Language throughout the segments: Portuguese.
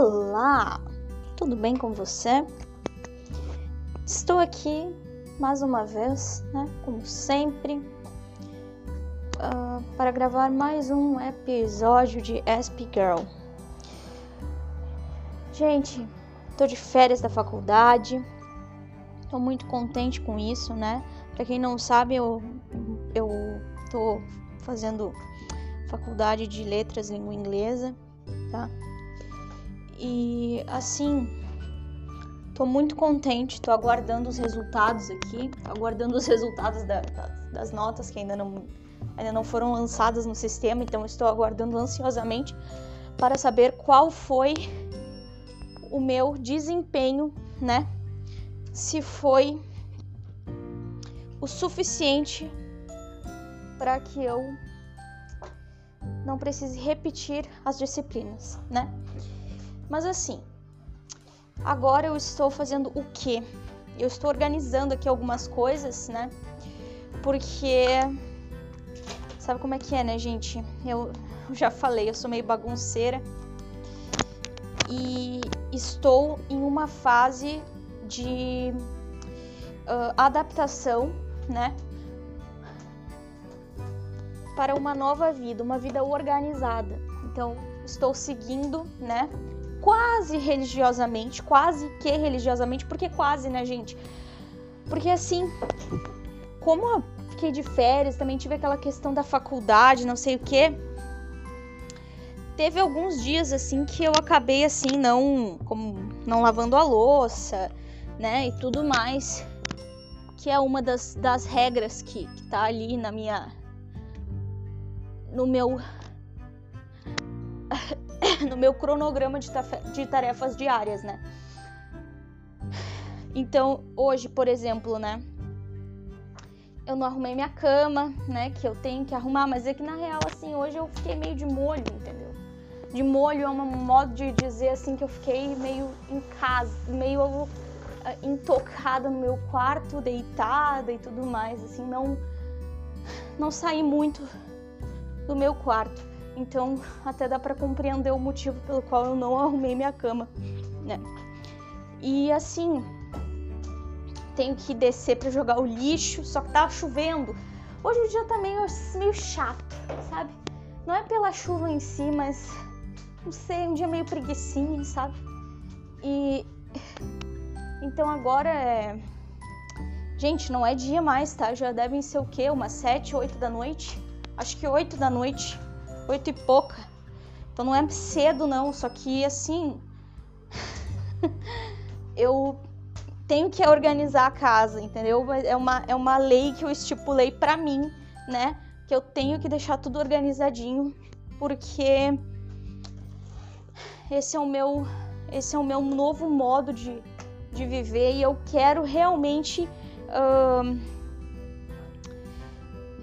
Olá, tudo bem com você? Estou aqui mais uma vez, né, como sempre, uh, para gravar mais um episódio de SP Girl. Gente, tô de férias da faculdade, tô muito contente com isso, né? Para quem não sabe, eu, eu tô fazendo faculdade de letras língua inglesa, tá? E assim, tô muito contente, tô aguardando os resultados aqui, aguardando os resultados da, das notas que ainda não, ainda não foram lançadas no sistema, então estou aguardando ansiosamente para saber qual foi o meu desempenho, né? Se foi o suficiente para que eu não precise repetir as disciplinas, né? Mas assim, agora eu estou fazendo o quê? Eu estou organizando aqui algumas coisas, né? Porque sabe como é que é, né, gente? Eu já falei, eu sou meio bagunceira e estou em uma fase de uh, adaptação, né? Para uma nova vida, uma vida organizada. Então, estou seguindo, né? Quase religiosamente, quase que religiosamente, porque quase, né, gente? Porque assim, como eu fiquei de férias, também tive aquela questão da faculdade, não sei o que. Teve alguns dias assim que eu acabei assim não, como não lavando a louça, né, e tudo mais, que é uma das, das regras que, que tá ali na minha no meu no meu cronograma de, de tarefas diárias, né? Então, hoje, por exemplo, né? Eu não arrumei minha cama, né? Que eu tenho que arrumar, mas é que na real, assim, hoje eu fiquei meio de molho, entendeu? De molho é um modo de dizer, assim, que eu fiquei meio em casa, meio uh, intocada no meu quarto, deitada e tudo mais, assim, não, não saí muito do meu quarto. Então, até dá para compreender o motivo pelo qual eu não arrumei minha cama, né? E assim, tenho que descer para jogar o lixo, só que tava chovendo. Hoje o dia tá meio, meio chato, sabe? Não é pela chuva em si, mas não sei, um dia meio preguiçinha, sabe? E então agora é Gente, não é dia mais, tá? Já devem ser o quê? Umas 7, 8 da noite? Acho que 8 da noite oito e pouca. Então não é cedo não, só que assim eu tenho que organizar a casa, entendeu? É uma, é uma lei que eu estipulei para mim, né? Que eu tenho que deixar tudo organizadinho, porque esse é o meu esse é o meu novo modo de, de viver e eu quero realmente uh,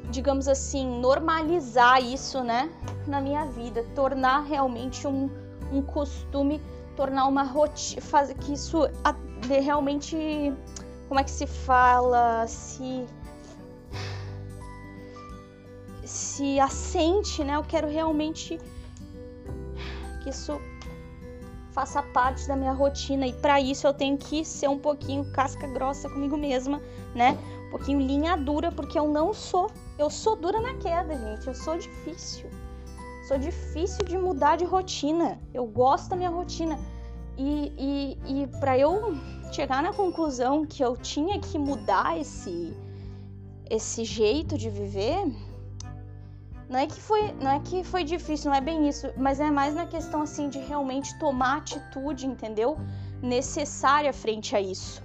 digamos assim, normalizar isso, né, na minha vida, tornar realmente um, um costume, tornar uma rotina, fazer que isso realmente, como é que se fala, se se assente, né? Eu quero realmente que isso faça parte da minha rotina e para isso eu tenho que ser um pouquinho casca grossa comigo mesma, né? Um pouquinho linha dura, porque eu não sou eu sou dura na queda, gente. Eu sou difícil. Sou difícil de mudar de rotina. Eu gosto da minha rotina. E, e, e para eu chegar na conclusão que eu tinha que mudar esse, esse jeito de viver, não é que foi, não é que foi difícil, não é bem isso, mas é mais na questão assim de realmente tomar atitude, entendeu? Necessária frente a isso.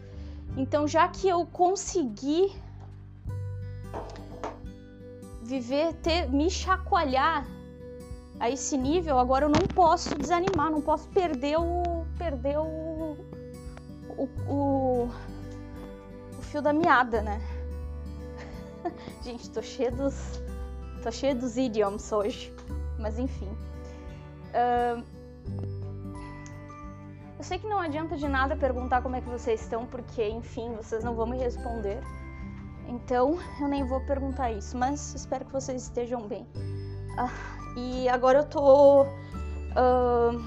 Então, já que eu consegui viver, ter, me chacoalhar a esse nível, agora eu não posso desanimar, não posso perder o perder o o, o, o fio da meada, né? Gente, tô cheio dos tô cheio dos idioms hoje, mas enfim. Uh, eu sei que não adianta de nada perguntar como é que vocês estão, porque enfim, vocês não vão me responder. Então eu nem vou perguntar isso, mas espero que vocês estejam bem. Ah, e agora eu tô uh,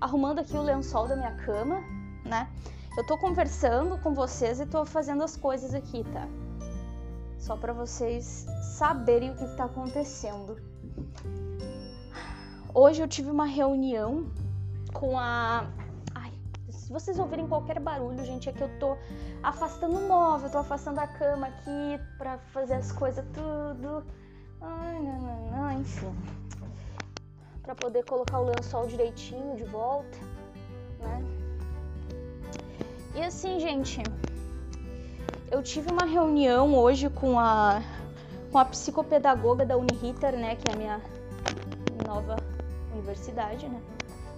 arrumando aqui o lençol da minha cama, né? Eu tô conversando com vocês e tô fazendo as coisas aqui, tá? Só para vocês saberem o que, que tá acontecendo. Hoje eu tive uma reunião com a. Se vocês ouvirem qualquer barulho, gente, é que eu tô afastando o móvel, tô afastando a cama aqui para fazer as coisas tudo. Ai, não, não, não, enfim. Pra poder colocar o lençol direitinho de volta, né? E assim, gente, eu tive uma reunião hoje com a com a psicopedagoga da Uniriter, né, que é a minha nova universidade, né,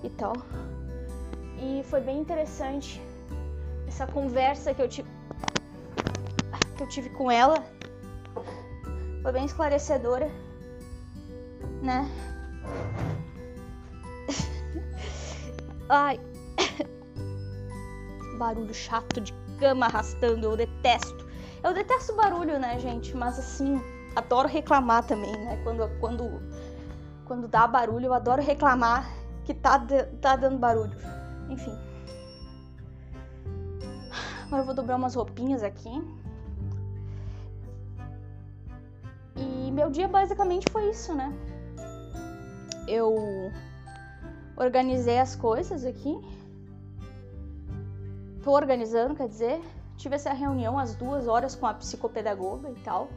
e tal. E foi bem interessante essa conversa que eu tive que eu tive com ela. Foi bem esclarecedora, né? Ai, barulho chato de cama arrastando, eu detesto. Eu detesto barulho, né, gente? Mas assim, adoro reclamar também, né? Quando, quando, quando dá barulho, eu adoro reclamar que tá, tá dando barulho. Enfim. Agora eu vou dobrar umas roupinhas aqui. E meu dia basicamente foi isso, né? Eu organizei as coisas aqui tô organizando, quer dizer, tive essa reunião às duas horas com a psicopedagoga e tal.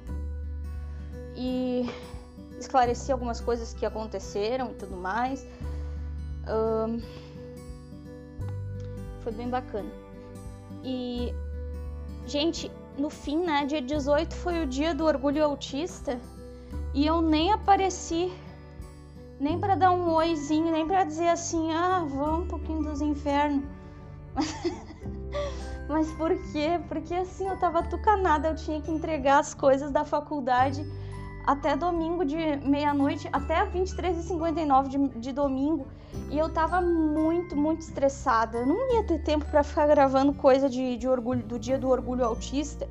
E esclareci algumas coisas que aconteceram e tudo mais. Um, foi bem bacana. E, gente, no fim, né, dia 18 foi o dia do orgulho autista e eu nem apareci, nem para dar um oizinho, nem para dizer assim, ah, vamos um pouquinho dos infernos. Mas por quê? Porque assim eu tava tucanada, eu tinha que entregar as coisas da faculdade até domingo de meia-noite, até 23h59 de, de domingo. E eu tava muito, muito estressada. Eu não ia ter tempo para ficar gravando coisa de, de orgulho, do dia do orgulho autista.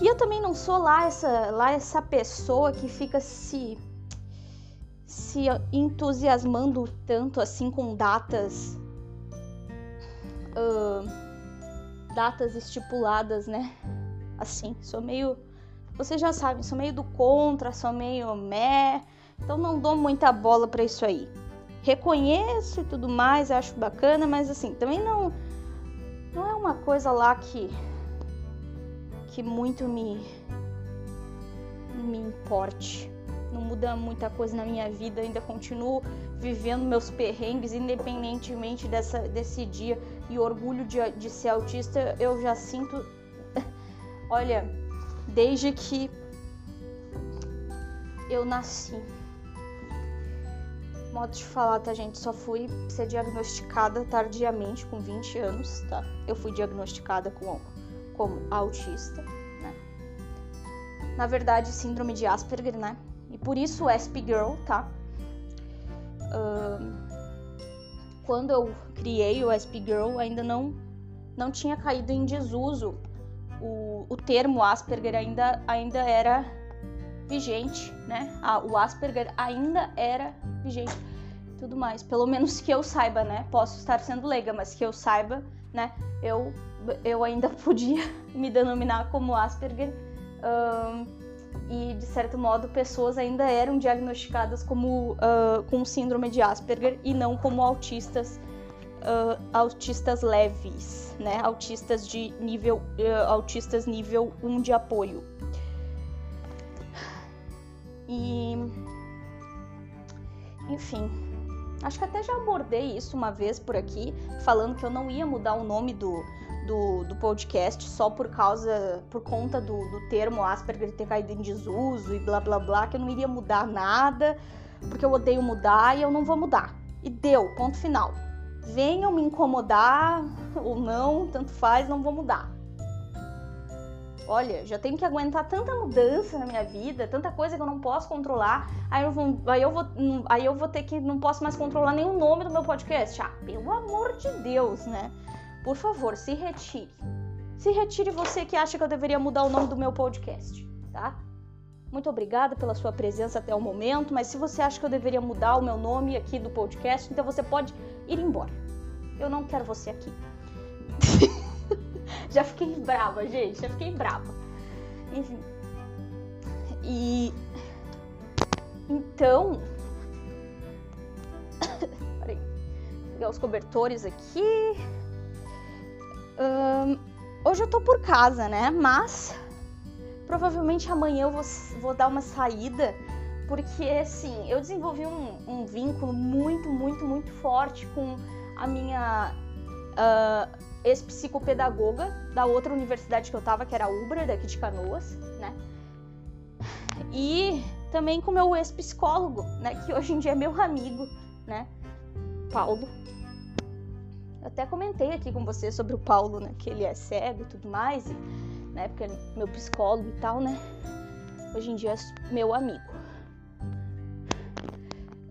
E eu também não sou lá essa, lá essa pessoa que fica se se entusiasmando tanto assim com datas uh, datas estipuladas, né? Assim, sou meio. Vocês já sabem, sou meio do contra, sou meio meh, então não dou muita bola para isso aí. Reconheço e tudo mais, acho bacana, mas assim, também não. Não é uma coisa lá que. que muito me. me importe não muda muita coisa na minha vida, ainda continuo vivendo meus perrengues, independentemente dessa, desse dia. E orgulho de, de ser autista, eu já sinto. Olha, desde que eu nasci. Modo de falar, tá, gente? Só fui ser diagnosticada tardiamente, com 20 anos, tá? Eu fui diagnosticada com, como autista, né? Na verdade, síndrome de Asperger, né? E por isso SP Girl, tá? Quando eu criei o SP Girl, ainda não, não tinha caído em desuso. O, o termo Asperger ainda, ainda era vigente, né? Ah, o Asperger ainda era vigente. Tudo mais, pelo menos que eu saiba, né? Posso estar sendo leiga, mas que eu saiba, né? Eu, eu ainda podia me denominar como Asperger. Uh, e de certo modo pessoas ainda eram diagnosticadas como uh, com síndrome de Asperger e não como autistas uh, autistas leves, né? Autistas de nível uh, autistas nível 1 de apoio. E enfim, acho que até já abordei isso uma vez por aqui, falando que eu não ia mudar o nome do do, do podcast só por causa, por conta do, do termo Asperger ter caído em desuso e blá blá blá, que eu não iria mudar nada, porque eu odeio mudar e eu não vou mudar. E deu, ponto final. Venham me incomodar ou não, tanto faz, não vou mudar. Olha, já tenho que aguentar tanta mudança na minha vida, tanta coisa que eu não posso controlar. Aí eu vou, aí eu vou, aí eu vou ter que não posso mais controlar o nome do meu podcast. Ah, pelo amor de Deus, né? Por favor, se retire. Se retire você que acha que eu deveria mudar o nome do meu podcast, tá? Muito obrigada pela sua presença até o momento, mas se você acha que eu deveria mudar o meu nome aqui do podcast, então você pode ir embora. Eu não quero você aqui. já fiquei brava, gente, já fiquei brava. Enfim. E então, peraí, pegar os cobertores aqui. Um, hoje eu tô por casa, né? Mas provavelmente amanhã eu vou, vou dar uma saída, porque assim, eu desenvolvi um, um vínculo muito, muito, muito forte com a minha uh, ex-psicopedagoga da outra universidade que eu tava, que era a Ubra, daqui de Canoas, né? E também com meu ex-psicólogo, né? Que hoje em dia é meu amigo, né? Paulo. Eu até comentei aqui com você sobre o Paulo, né? Que ele é cego e tudo mais. E, né? Porque é meu psicólogo e tal, né? Hoje em dia é meu amigo.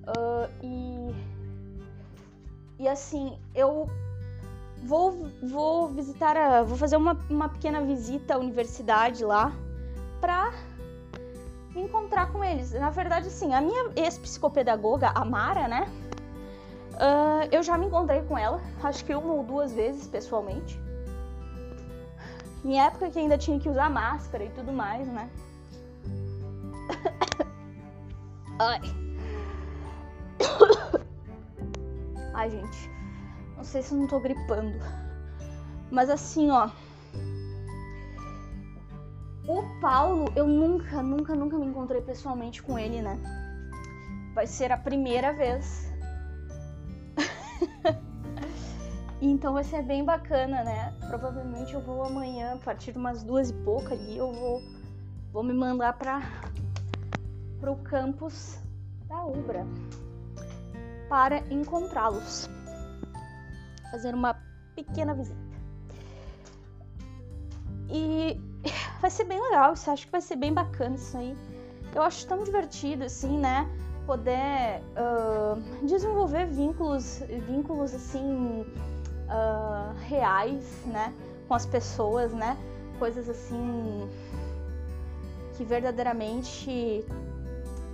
Uh, e, e assim, eu vou, vou visitar, a, vou fazer uma, uma pequena visita à universidade lá pra me encontrar com eles. Na verdade, sim, a minha ex-psicopedagoga, a Mara, né? Uh, eu já me encontrei com ela, acho que uma ou duas vezes pessoalmente. Em época que ainda tinha que usar máscara e tudo mais, né? Ai. Ai, gente. Não sei se eu não tô gripando. Mas assim, ó. O Paulo, eu nunca, nunca, nunca me encontrei pessoalmente com ele, né? Vai ser a primeira vez. então vai ser bem bacana, né? Provavelmente eu vou amanhã, a partir de umas duas e pouca ali, eu vou, vou me mandar para o campus da Ubra para encontrá-los fazer uma pequena visita. E vai ser bem legal, isso acho que vai ser bem bacana isso aí. Eu acho tão divertido assim, né? Poder uh, desenvolver vínculos, vínculos assim uh, reais, né? Com as pessoas, né? Coisas assim que verdadeiramente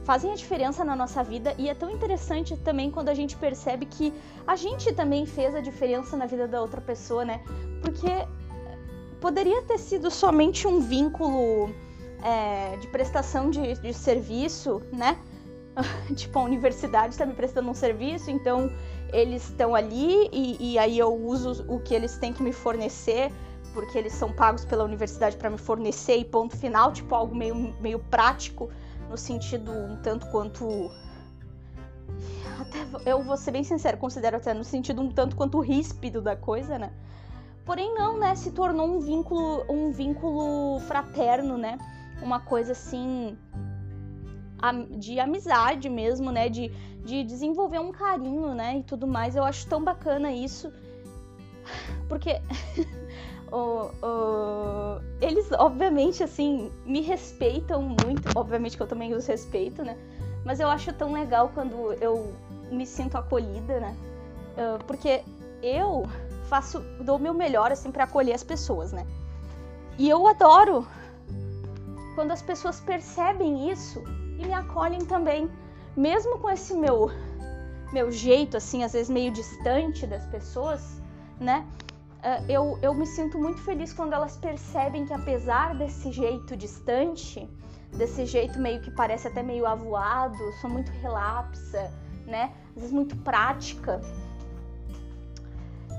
fazem a diferença na nossa vida e é tão interessante também quando a gente percebe que a gente também fez a diferença na vida da outra pessoa, né? Porque poderia ter sido somente um vínculo é, de prestação de, de serviço, né? tipo, a universidade está me prestando um serviço, então eles estão ali e, e, aí eu uso o que eles têm que me fornecer, porque eles são pagos pela universidade para me fornecer e ponto final, tipo, algo meio, meio prático no sentido um tanto quanto. Até, eu vou ser bem sincero, considero até no sentido um tanto quanto ríspido da coisa, né? Porém não, né? Se tornou um vínculo, um vínculo fraterno, né? Uma coisa assim de amizade mesmo, né? De, de desenvolver um carinho, né? E tudo mais. Eu acho tão bacana isso. Porque Oh, oh, eles, obviamente, assim, me respeitam muito. Obviamente que eu também os respeito, né? Mas eu acho tão legal quando eu me sinto acolhida, né? Uh, porque eu faço, dou o meu melhor, assim, para acolher as pessoas, né? E eu adoro quando as pessoas percebem isso e me acolhem também. Mesmo com esse meu, meu jeito, assim, às vezes meio distante das pessoas, né? Uh, eu, eu me sinto muito feliz quando elas percebem que apesar desse jeito distante, desse jeito meio que parece até meio avoado, sou muito relapsa, né? Às vezes muito prática.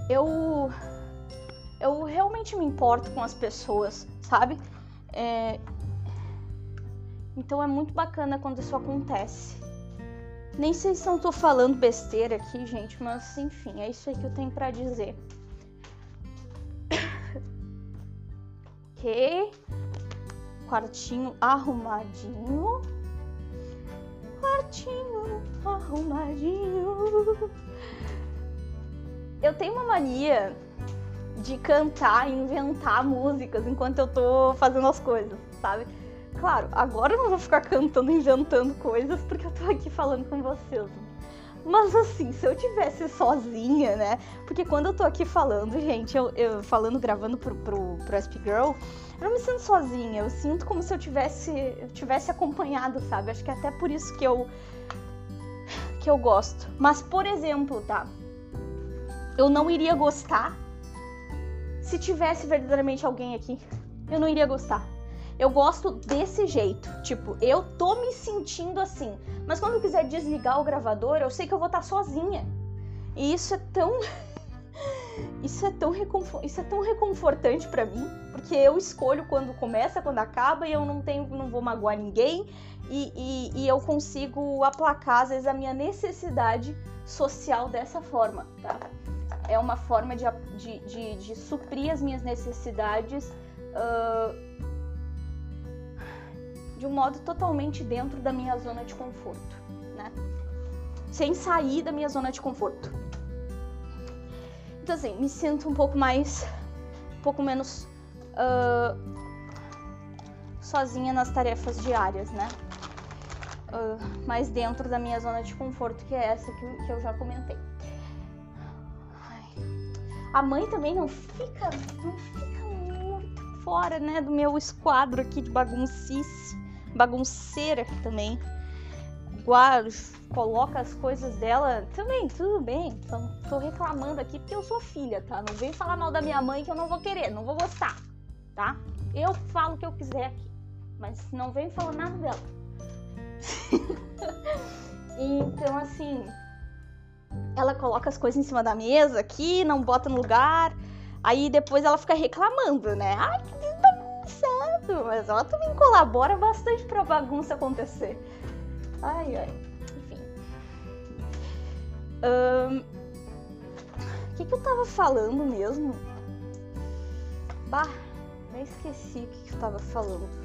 Eu eu realmente me importo com as pessoas, sabe? É... Então é muito bacana quando isso acontece. Nem sei se eu tô falando besteira aqui, gente, mas enfim, é isso aí que eu tenho para dizer. Ok. Quartinho arrumadinho. Quartinho arrumadinho. Eu tenho uma mania de cantar e inventar músicas enquanto eu tô fazendo as coisas, sabe? Claro, agora eu não vou ficar cantando, inventando coisas porque eu tô aqui falando com vocês. Mas assim, se eu tivesse sozinha, né? Porque quando eu tô aqui falando, gente, eu, eu falando, gravando pro, pro, pro SP Girl, eu não me sinto sozinha. Eu sinto como se eu tivesse, eu tivesse acompanhado, sabe? Acho que é até por isso que eu que eu gosto. Mas, por exemplo, tá? Eu não iria gostar se tivesse verdadeiramente alguém aqui. Eu não iria gostar. Eu gosto desse jeito. Tipo, eu tô me sentindo assim. Mas quando eu quiser desligar o gravador, eu sei que eu vou estar sozinha. E isso é tão. Isso é tão, reconfor... isso é tão reconfortante para mim, porque eu escolho quando começa, quando acaba, e eu não tenho, não vou magoar ninguém, e, e, e eu consigo aplacar, às vezes, a minha necessidade social dessa forma, tá? É uma forma de, de, de, de suprir as minhas necessidades uh, de um modo totalmente dentro da minha zona de conforto, né? Sem sair da minha zona de conforto. Então, assim, me sinto um pouco mais. um pouco menos. Uh, sozinha nas tarefas diárias, né? Uh, mais dentro da minha zona de conforto, que é essa que, que eu já comentei. Ai. A mãe também não fica. não fica muito fora, né? Do meu esquadro aqui de baguncice bagunceira também. Guarda, coloca as coisas dela. Também, tudo bem. Tô reclamando aqui porque eu sou filha, tá? Não vem falar mal da minha mãe que eu não vou querer, não vou gostar, tá? Eu falo o que eu quiser aqui. Mas não vem falar nada dela. então, assim. Ela coloca as coisas em cima da mesa aqui, não bota no lugar. Aí depois ela fica reclamando, né? Ai, que Mas ela também colabora bastante pra bagunça acontecer. Ai, ai. Enfim. O um, que, que eu tava falando mesmo? Bah, nem esqueci o que, que eu tava falando.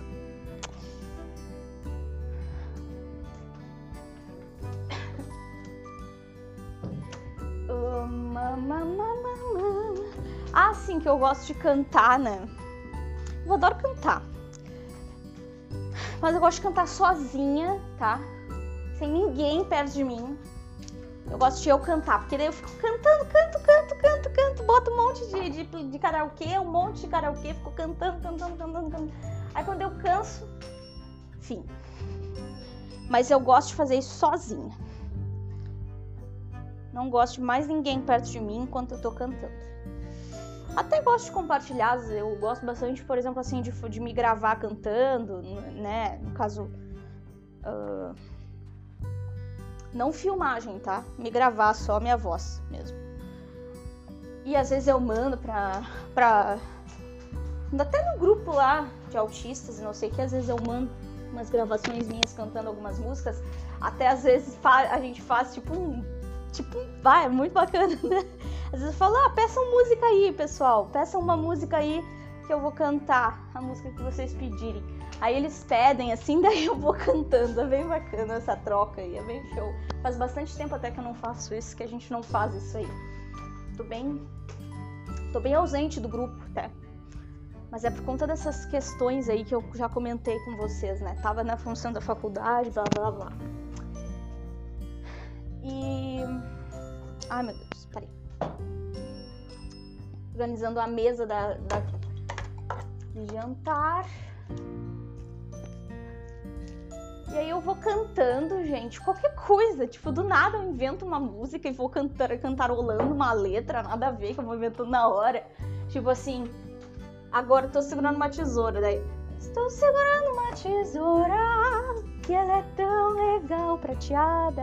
Ah, sim, que eu gosto de cantar, né? Eu adoro cantar. Mas eu gosto de cantar sozinha, tá? Sem ninguém perto de mim. Eu gosto de eu cantar, porque daí eu fico cantando, canto, canto, canto, canto, boto um monte de, de, de karaokê, um monte de karaokê, fico cantando, cantando, cantando, cantando. Aí quando eu canso, fim. Mas eu gosto de fazer isso sozinha. Não gosto de mais ninguém perto de mim enquanto eu tô cantando. Até gosto de compartilhar, eu gosto bastante, por exemplo, assim, de, de me gravar cantando, né? No caso. Uh, não filmagem, tá? Me gravar só minha voz mesmo. E às vezes eu mando pra. pra até no grupo lá de autistas não sei o que, às vezes eu mando umas gravações minhas cantando algumas músicas. Até às vezes a gente faz tipo um. Tipo, vai, é muito bacana, né? Às vezes eu falo, ah, peçam música aí, pessoal. Peçam uma música aí que eu vou cantar a música que vocês pedirem. Aí eles pedem assim, daí eu vou cantando. É bem bacana essa troca aí, é bem show. Faz bastante tempo até que eu não faço isso, que a gente não faz isso aí. Tô bem. Tô bem ausente do grupo até. Mas é por conta dessas questões aí que eu já comentei com vocês, né? Tava na função da faculdade, blá blá blá. E. Ai meu Deus, parei organizando a mesa da, da de jantar. E aí eu vou cantando, gente, qualquer coisa. Tipo, do nada eu invento uma música e vou cantar, cantarolando uma letra, nada a ver, que eu vou inventando na hora. Tipo assim, agora eu tô segurando uma tesoura, daí. Estou segurando uma tesoura que ela é tão legal, prateada.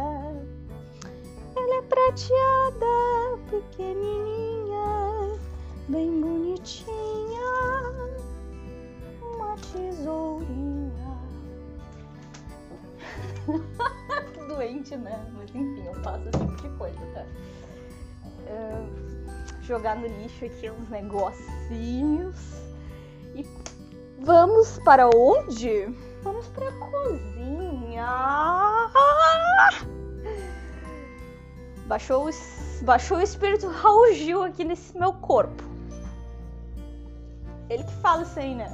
Ela é prateada, pequenininha, bem bonitinha, uma tesourinha. que doente, né? Mas enfim, eu faço esse tipo de coisa, tá? Uh, jogar no lixo aqui uns negocinhos. E vamos para onde? Vamos para a cozinha. Baixou, baixou o espírito Raul Gil aqui nesse meu corpo. Ele que fala isso aí, né?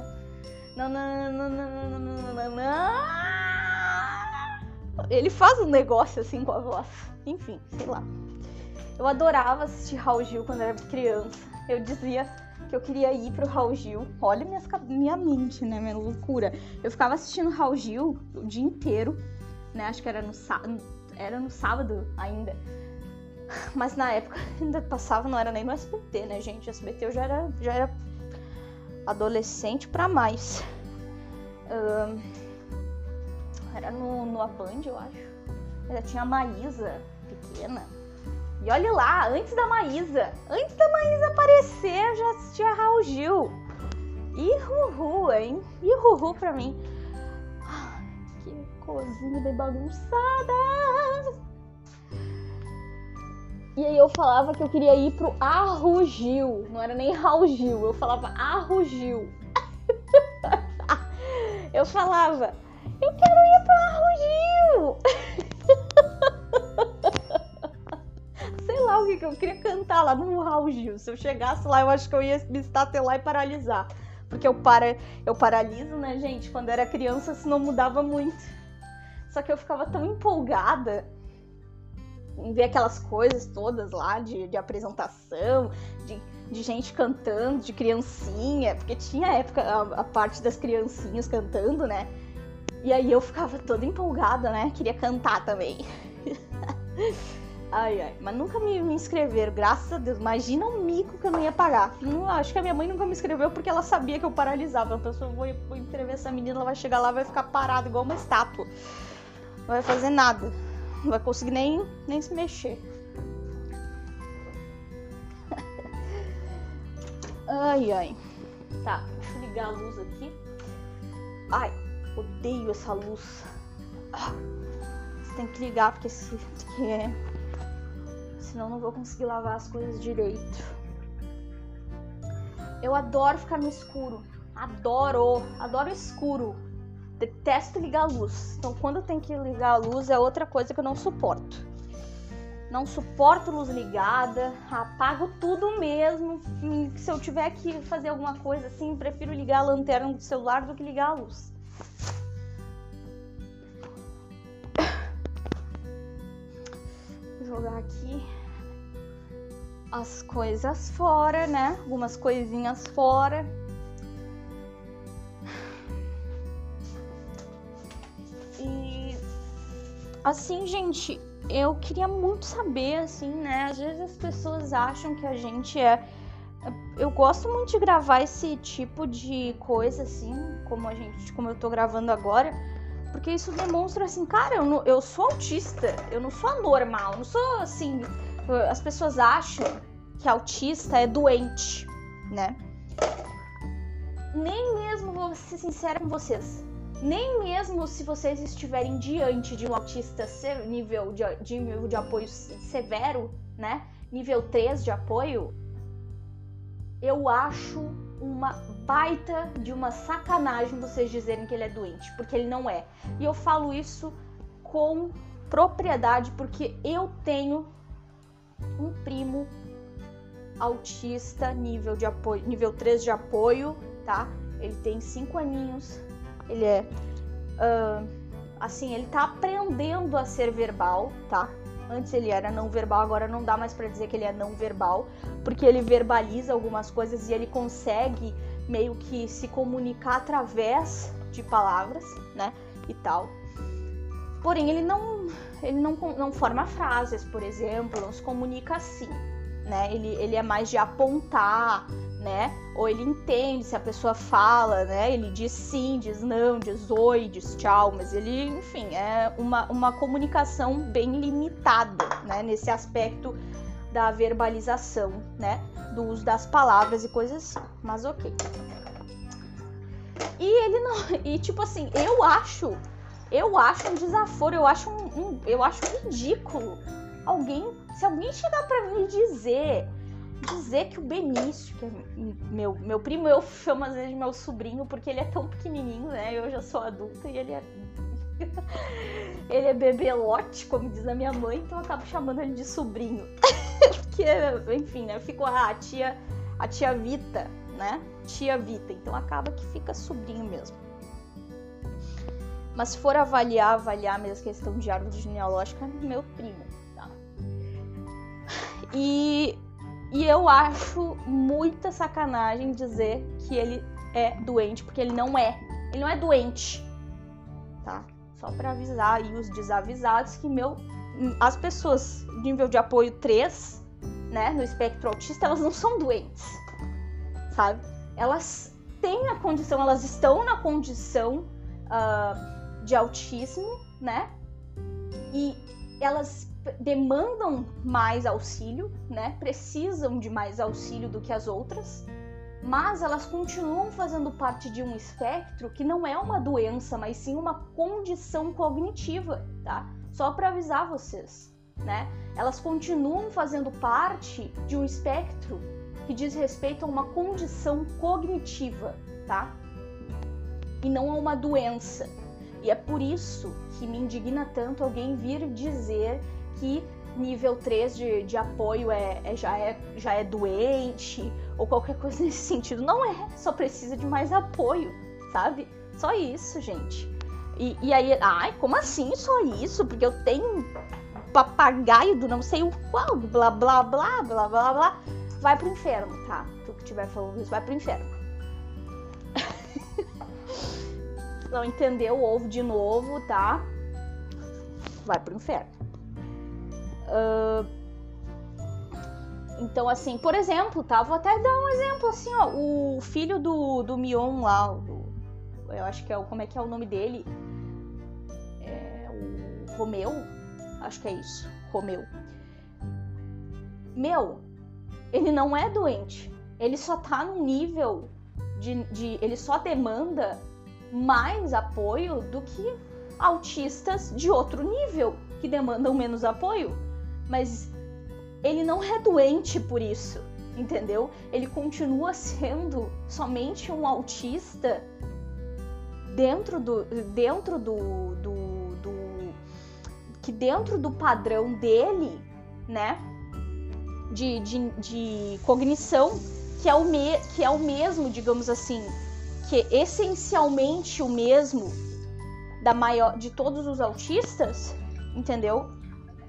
Ele faz um negócio assim com a voz. Enfim, sei lá. Eu adorava assistir Raul Gil quando era criança. Eu dizia que eu queria ir pro Raul Gil. Olha minha, minha mente, né? Minha loucura. Eu ficava assistindo Raul Gil o dia inteiro, né? Acho que era no, era no sábado ainda. Mas na época ainda passava, não era nem no SBT, né, gente? SBT eu já era, já era adolescente para mais. Uh, era no, no Band, eu acho. Ainda tinha a Maísa, pequena. E olha lá, antes da Maísa, antes da Maísa aparecer, já assistia Raul Gil. E Ruhu, hein? E Ruhu pra mim. que cozinha bem bagunçada. E aí eu falava que eu queria ir pro Arrugil. Não era nem Raugil, eu falava Arrugil. eu falava, eu quero ir pro Arrugil. Sei lá o que, que eu queria cantar lá no Arrugil. Se eu chegasse lá, eu acho que eu ia me estatelar e paralisar. Porque eu, para, eu paraliso, né, gente? Quando era criança, isso não mudava muito. Só que eu ficava tão empolgada em ver aquelas coisas todas lá de, de apresentação, de, de gente cantando, de criancinha, porque tinha a época a, a, parte das criancinhas cantando, né? E aí eu ficava toda empolgada, né? Queria cantar também. ai, ai. Mas nunca me, me inscreveram, graças a Deus. Imagina um mico que eu não ia pagar. Não, acho que a minha mãe nunca me inscreveu porque ela sabia que eu paralisava. Então, se eu vou, vou inscrever essa menina, ela vai chegar lá vai ficar parada igual uma estátua. Não vai fazer nada. Não vai conseguir nem, nem se mexer. ai, ai. Tá, deixa eu ligar a luz aqui. Ai, odeio essa luz. Ah, você tem que ligar porque se, que é, senão não vou conseguir lavar as coisas direito. Eu adoro ficar no escuro. Adoro, adoro escuro detesto ligar a luz. Então, quando tenho que ligar a luz, é outra coisa que eu não suporto. Não suporto luz ligada, apago tudo mesmo. Se eu tiver que fazer alguma coisa assim, prefiro ligar a lanterna do celular do que ligar a luz. Vou jogar aqui as coisas fora, né? Algumas coisinhas fora. Assim, gente, eu queria muito saber, assim, né? Às vezes as pessoas acham que a gente é. Eu gosto muito de gravar esse tipo de coisa, assim, como a gente, como eu tô gravando agora, porque isso demonstra assim, cara, eu, não, eu sou autista, eu não sou anormal, não sou assim. As pessoas acham que autista é doente, né? Nem mesmo vou ser sincera com vocês nem mesmo se vocês estiverem diante de um autista nível de, de nível de apoio severo, né? Nível 3 de apoio, eu acho uma baita de uma sacanagem vocês dizerem que ele é doente, porque ele não é. E eu falo isso com propriedade porque eu tenho um primo autista nível de apoio, nível 3 de apoio, tá? Ele tem 5 aninhos, ele é uh, assim, ele tá aprendendo a ser verbal, tá? Antes ele era não verbal, agora não dá mais para dizer que ele é não verbal, porque ele verbaliza algumas coisas e ele consegue meio que se comunicar através de palavras, né? E tal. Porém, ele não, ele não, não forma frases, por exemplo, não se comunica assim, né? Ele, ele é mais de apontar, né? Ou ele entende se a pessoa fala, né? Ele diz sim, diz não, diz oi, diz tchau, mas ele, enfim, é uma, uma comunicação bem limitada, né? Nesse aspecto da verbalização, né? Do uso das palavras e coisas assim. Mas ok. E ele não. E tipo assim, eu acho. Eu acho um desaforo, eu acho um, um eu acho ridículo. Alguém. Se alguém chegar para mim e dizer dizer que o Benício, que é meu, meu primo, eu chamo às vezes de meu sobrinho porque ele é tão pequenininho, né? Eu já sou adulta e ele é. ele é bebelote, como diz a minha mãe, então eu acabo chamando ele de sobrinho. porque, enfim, né? Ficou a tia, a tia Vita, né? Tia Vita, então acaba que fica sobrinho mesmo. Mas se for avaliar, avaliar mesmo a questão de árvore genealógica, meu primo, tá? E, e eu acho muita sacanagem dizer que ele é doente, porque ele não é. Ele não é doente, tá? Só para avisar aí os desavisados que meu as pessoas de nível de apoio 3, né, no espectro autista, elas não são doentes. Sabe? Elas têm a condição, elas estão na condição uh, de autismo, né? E elas demandam mais auxílio, né? Precisam de mais auxílio do que as outras mas elas continuam fazendo parte de um espectro que não é uma doença, mas sim uma condição cognitiva, tá? Só para avisar vocês, né? Elas continuam fazendo parte de um espectro que diz respeito a uma condição cognitiva, tá? E não a uma doença. E é por isso que me indigna tanto alguém vir dizer que nível 3 de, de apoio é, é, já, é, já é doente ou qualquer coisa nesse sentido. Não é, só precisa de mais apoio, sabe? Só isso, gente. E, e aí, ai, como assim só isso? Porque eu tenho papagaio do não sei o qual, blá blá blá blá blá blá. Vai pro inferno, tá? Tu que estiver falando isso, vai pro inferno. não entendeu, ouve de novo, tá? Vai pro inferno. Uh, então, assim, por exemplo, tá? Vou até dar um exemplo assim, ó. O filho do, do Mion lá, do, eu acho que é o. Como é que é o nome dele? É o Romeu? Acho que é isso. Romeu. Meu, ele não é doente. Ele só tá num nível de, de. Ele só demanda mais apoio do que autistas de outro nível que demandam menos apoio. Mas ele não é doente por isso, entendeu? Ele continua sendo somente um autista dentro do dentro do, do, do que dentro do padrão dele, né? De, de, de cognição que é o me, que é o mesmo, digamos assim, que é essencialmente o mesmo da maior de todos os autistas, entendeu?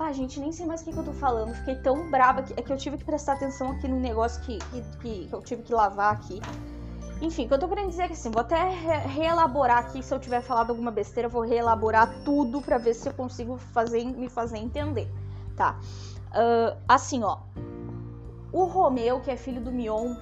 Pá, gente, nem sei mais o que, que eu tô falando. Fiquei tão brava que, é que eu tive que prestar atenção aqui no negócio que, que, que eu tive que lavar aqui. Enfim, o que eu tô querendo dizer é que assim, vou até re reelaborar aqui. Se eu tiver falado alguma besteira, vou reelaborar tudo para ver se eu consigo fazer, me fazer entender, tá? Uh, assim, ó. O Romeu, que é filho do Mion,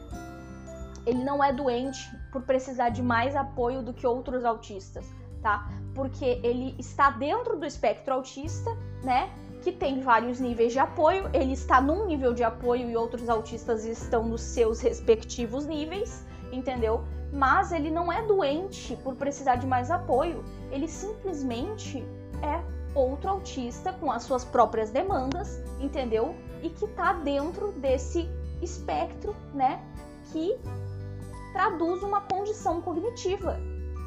ele não é doente por precisar de mais apoio do que outros autistas, tá? Porque ele está dentro do espectro autista, né? Que tem vários níveis de apoio. Ele está num nível de apoio e outros autistas estão nos seus respectivos níveis, entendeu? Mas ele não é doente por precisar de mais apoio. Ele simplesmente é outro autista com as suas próprias demandas, entendeu? E que tá dentro desse espectro, né? Que traduz uma condição cognitiva,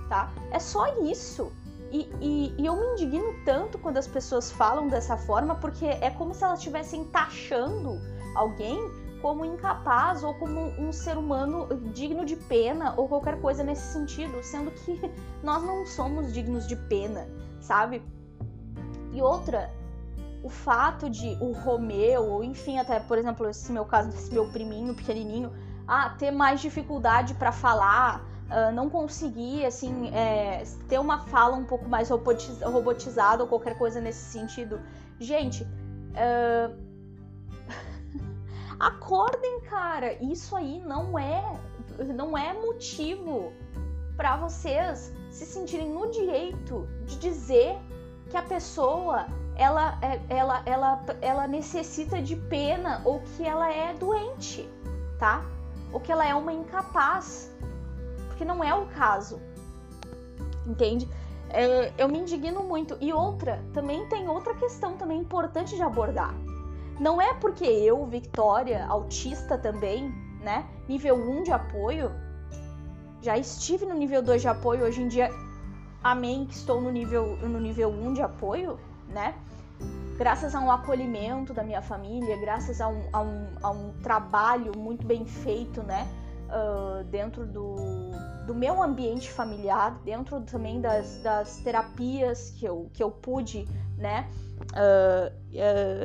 tá? É só isso. E, e, e, eu me indigno tanto quando as pessoas falam dessa forma, porque é como se elas estivessem taxando alguém como incapaz ou como um ser humano digno de pena ou qualquer coisa nesse sentido, sendo que nós não somos dignos de pena, sabe? E outra, o fato de o Romeu, ou enfim, até por exemplo, esse meu caso, esse meu priminho pequenininho, ah, ter mais dificuldade para falar, uh, não conseguir, assim, é, ter uma fala um pouco mais robotizada ou qualquer coisa nesse sentido. Gente, uh, acordem, cara. Isso aí não é, não é motivo para vocês se sentirem no direito de dizer que a pessoa ela, é, ela, ela, ela necessita de pena ou que ela é doente, tá? Ou que ela é uma incapaz porque não é o caso. Entende? É, eu me indigno muito. E outra, também tem outra questão também importante de abordar. Não é porque eu, Victoria, autista também, né? Nível 1 de apoio, já estive no nível 2 de apoio, hoje em dia, amém, que estou no nível, no nível 1 de apoio, né? Graças a um acolhimento da minha família, graças a um, a um, a um trabalho muito bem feito, né? Uh, dentro do, do meu ambiente familiar, dentro também das, das terapias que eu, que eu pude, né, uh,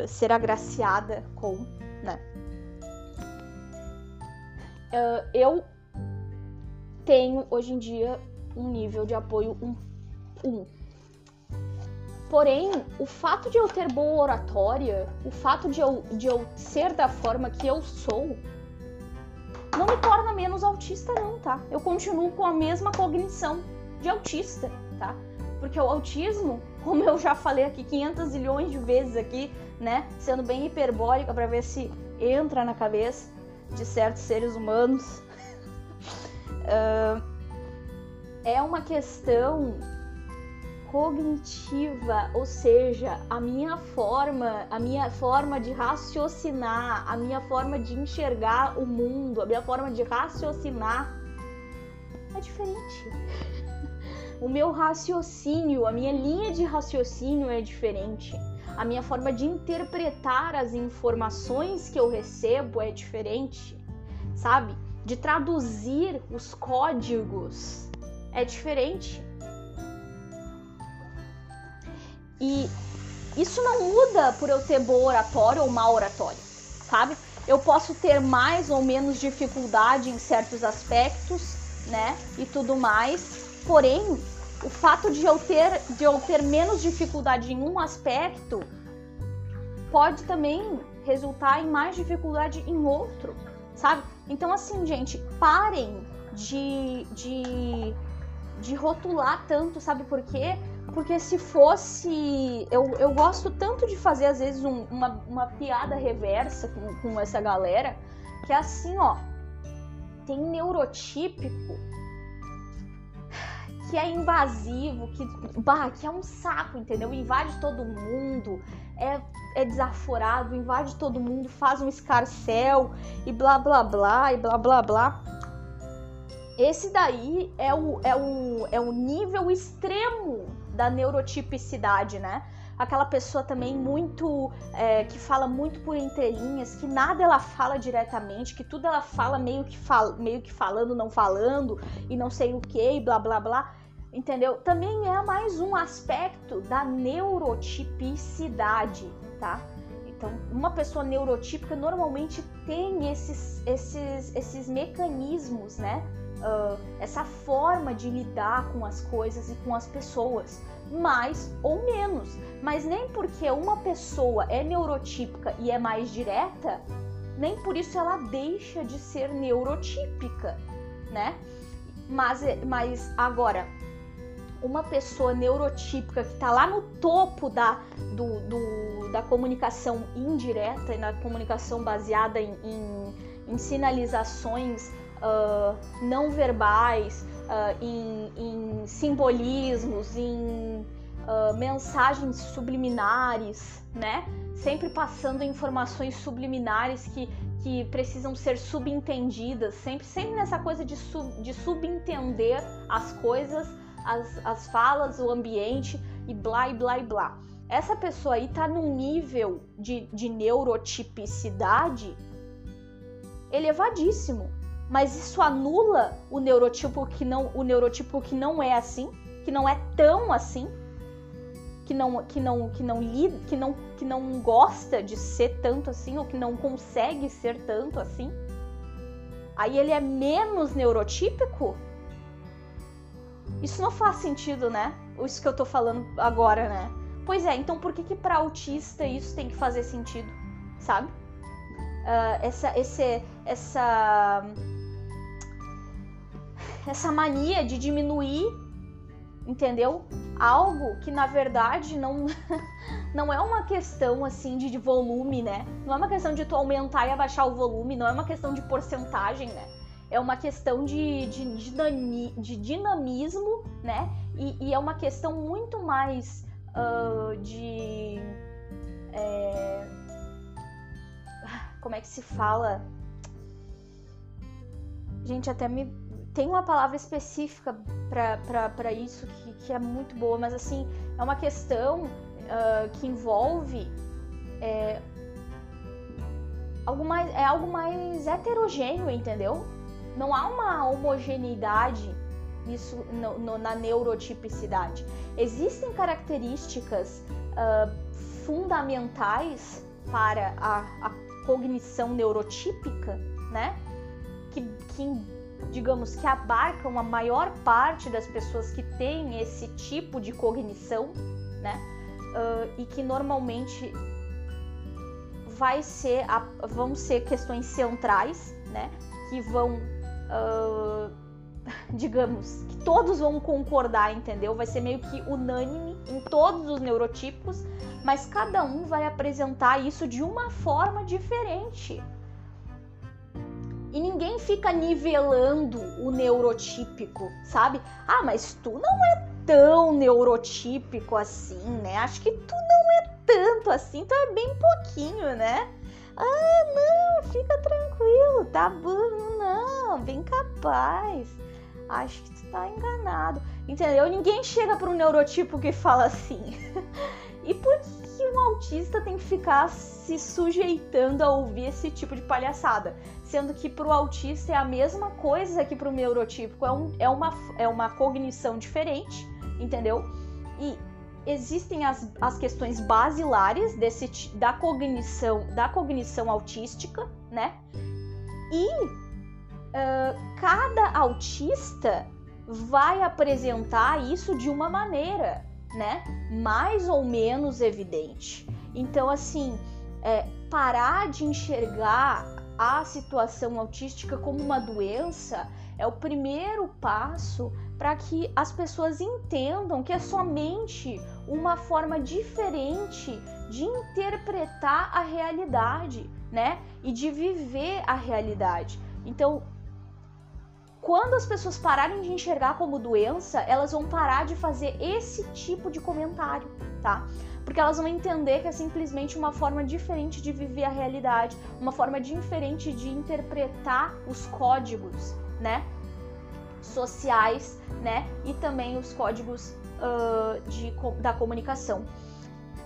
uh, ser agraciada com, né. Eu tenho hoje em dia um nível de apoio 1. Um, um. Porém, o fato de eu ter boa oratória, o fato de eu, de eu ser da forma que eu sou, não me torna menos autista, não, tá? Eu continuo com a mesma cognição de autista, tá? Porque o autismo, como eu já falei aqui 500 milhões de vezes aqui, né, sendo bem hiperbólica para ver se entra na cabeça de certos seres humanos, uh, é uma questão cognitiva, ou seja, a minha forma, a minha forma de raciocinar, a minha forma de enxergar o mundo, a minha forma de raciocinar é diferente. O meu raciocínio, a minha linha de raciocínio é diferente. A minha forma de interpretar as informações que eu recebo é diferente, sabe? De traduzir os códigos é diferente. E isso não muda por eu ter boa oratória ou má oratória, sabe? Eu posso ter mais ou menos dificuldade em certos aspectos, né? E tudo mais. Porém, o fato de eu ter, de eu ter menos dificuldade em um aspecto pode também resultar em mais dificuldade em outro, sabe? Então, assim, gente, parem de, de, de rotular tanto, sabe por quê? Porque se fosse. Eu, eu gosto tanto de fazer, às vezes, um, uma, uma piada reversa com, com essa galera, que é assim, ó. Tem neurotípico que é invasivo, que, bah, que é um saco, entendeu? Invade todo mundo, é, é desaforado, invade todo mundo, faz um escarcel e blá blá blá e blá blá blá. Esse daí é o, é o, é o nível extremo da neurotipicidade, né? Aquela pessoa também muito é, que fala muito por entrelinhas, que nada ela fala diretamente, que tudo ela fala meio que, fal, meio que falando, não falando, e não sei o que, e blá blá blá. Entendeu? Também é mais um aspecto da neurotipicidade, tá? Então, uma pessoa neurotípica normalmente tem esses, esses, esses mecanismos, né? Uh, essa forma de lidar com as coisas e com as pessoas, mais ou menos. Mas nem porque uma pessoa é neurotípica e é mais direta, nem por isso ela deixa de ser neurotípica, né? Mas, mas agora, uma pessoa neurotípica que está lá no topo da, do, do, da comunicação indireta e na comunicação baseada em, em, em sinalizações uh, não verbais, uh, em, em, simbolismos, em uh, mensagens subliminares, né? Sempre passando informações subliminares que, que precisam ser subentendidas, sempre, sempre nessa coisa de, sub, de subentender as coisas, as, as falas, o ambiente e blá e blá e blá. Essa pessoa aí tá num nível de, de neurotipicidade elevadíssimo mas isso anula o neurotipo que não o neurotipo que não é assim, que não é tão assim, que não que não que não que não que não gosta de ser tanto assim ou que não consegue ser tanto assim. Aí ele é menos neurotípico? Isso não faz sentido, né? Isso que eu tô falando agora, né? Pois é, então por que que para autista isso tem que fazer sentido, sabe? Uh, essa, esse, essa essa mania de diminuir, entendeu? Algo que na verdade não não é uma questão assim de, volume, né? Não é uma questão de tu aumentar e abaixar o volume, não é uma questão de porcentagem, né? É uma questão de, de, de, de dinamismo, né? E, e, é uma questão muito mais uh, de. É... Como é que se fala? Gente, até me tem uma palavra específica para isso que, que, é muito boa, mas assim, é uma questão uh, que envolve é, algo mais, é algo mais heterogêneo, entendeu? Não há uma homogeneidade isso no, no, na neurotipicidade. Existem características uh, fundamentais para a, a, cognição neurotípica, né? Que, que, digamos, que abarcam a maior parte das pessoas que têm esse tipo de cognição, né? Uh, e que normalmente vai ser a, vão ser questões centrais, né? Que vão, uh, digamos, que todos vão concordar, entendeu? Vai ser meio que unânime em todos os neurotipos, mas cada um vai apresentar isso de uma forma diferente. E ninguém fica nivelando o neurotípico, sabe? Ah, mas tu não é tão neurotípico assim, né? Acho que tu não é tanto assim, tu é bem pouquinho, né? Ah, não, fica tranquilo, tá bom, não, bem capaz. Acho que tu tá enganado. Entendeu? Ninguém chega para um neurotipo que fala assim. e por que um autista tem que ficar se sujeitando a ouvir esse tipo de palhaçada? Sendo que para o autista é a mesma coisa que para o neurotípico, é, um, é, uma, é uma cognição diferente, entendeu? E existem as, as questões basilares desse, da cognição da cognição autística, né? E uh, cada autista vai apresentar isso de uma maneira, né? Mais ou menos evidente. Então, assim, é, parar de enxergar a situação autística como uma doença é o primeiro passo para que as pessoas entendam que é somente uma forma diferente de interpretar a realidade, né? E de viver a realidade. Então, quando as pessoas pararem de enxergar como doença, elas vão parar de fazer esse tipo de comentário, tá? Porque elas vão entender que é simplesmente uma forma diferente de viver a realidade, uma forma diferente de interpretar os códigos, né? sociais, né? E também os códigos uh, de, da comunicação.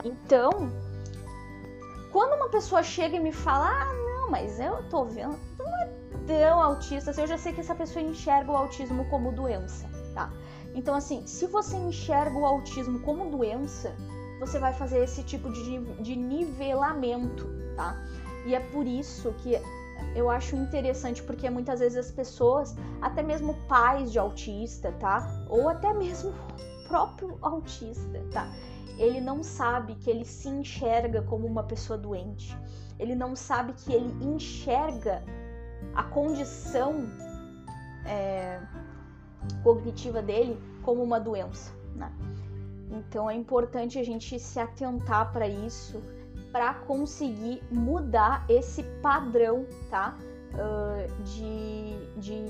Então, quando uma pessoa chega e me fala, ah, não, mas eu tô vendo, não é tão autista, assim, eu já sei que essa pessoa enxerga o autismo como doença, tá? Então, assim, se você enxerga o autismo como doença, você vai fazer esse tipo de, de nivelamento, tá? E é por isso que eu acho interessante porque muitas vezes as pessoas, até mesmo pais de autista, tá? Ou até mesmo o próprio autista, tá? Ele não sabe que ele se enxerga como uma pessoa doente. Ele não sabe que ele enxerga a condição é, cognitiva dele como uma doença, né? Então é importante a gente se atentar para isso para conseguir mudar esse padrão, tá? Uh, de, de,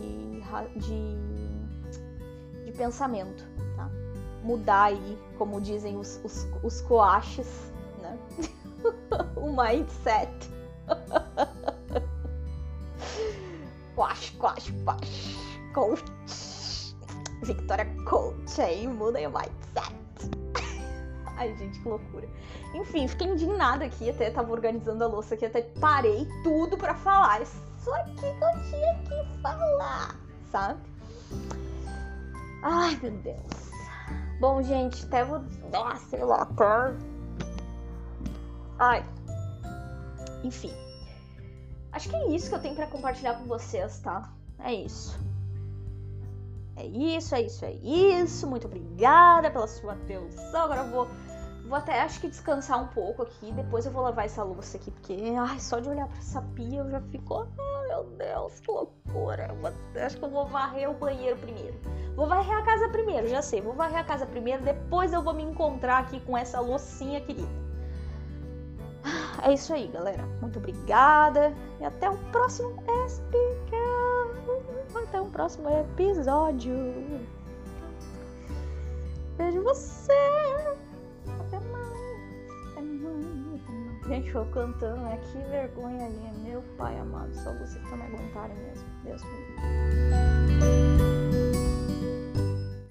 de, de, pensamento, tá? Mudar aí, como dizem os, os, os coaches, né? o mindset. Coach, coach, coach, coach. Victoria Coach aí, muda o mindset. Ai, gente, que loucura. Enfim, fiquei indignada aqui, até tava organizando a louça aqui, até parei tudo para falar. Isso aqui que eu tinha que falar, sabe? Ai, meu Deus. Bom, gente, até vou. Ah, sei lá, tá? Ai. Enfim. Acho que é isso que eu tenho para compartilhar com vocês, tá? É isso. É isso, é isso, é isso. Muito obrigada pela sua atenção. Agora eu vou Vou até acho que descansar um pouco aqui, depois eu vou lavar essa louça aqui, porque ai, só de olhar para essa pia eu já fico, ai meu Deus, que loucura. Eu acho que eu vou varrer o banheiro primeiro. Vou varrer a casa primeiro, já sei, vou varrer a casa primeiro, depois eu vou me encontrar aqui com essa loucinha querida. É isso aí, galera. Muito obrigada e até o próximo SPK. Até o próximo episódio. Beijo você. Gente, eu cantando, né? Que vergonha ali. Meu pai amado, só você que tá me aguentarem mesmo. Deus me livre.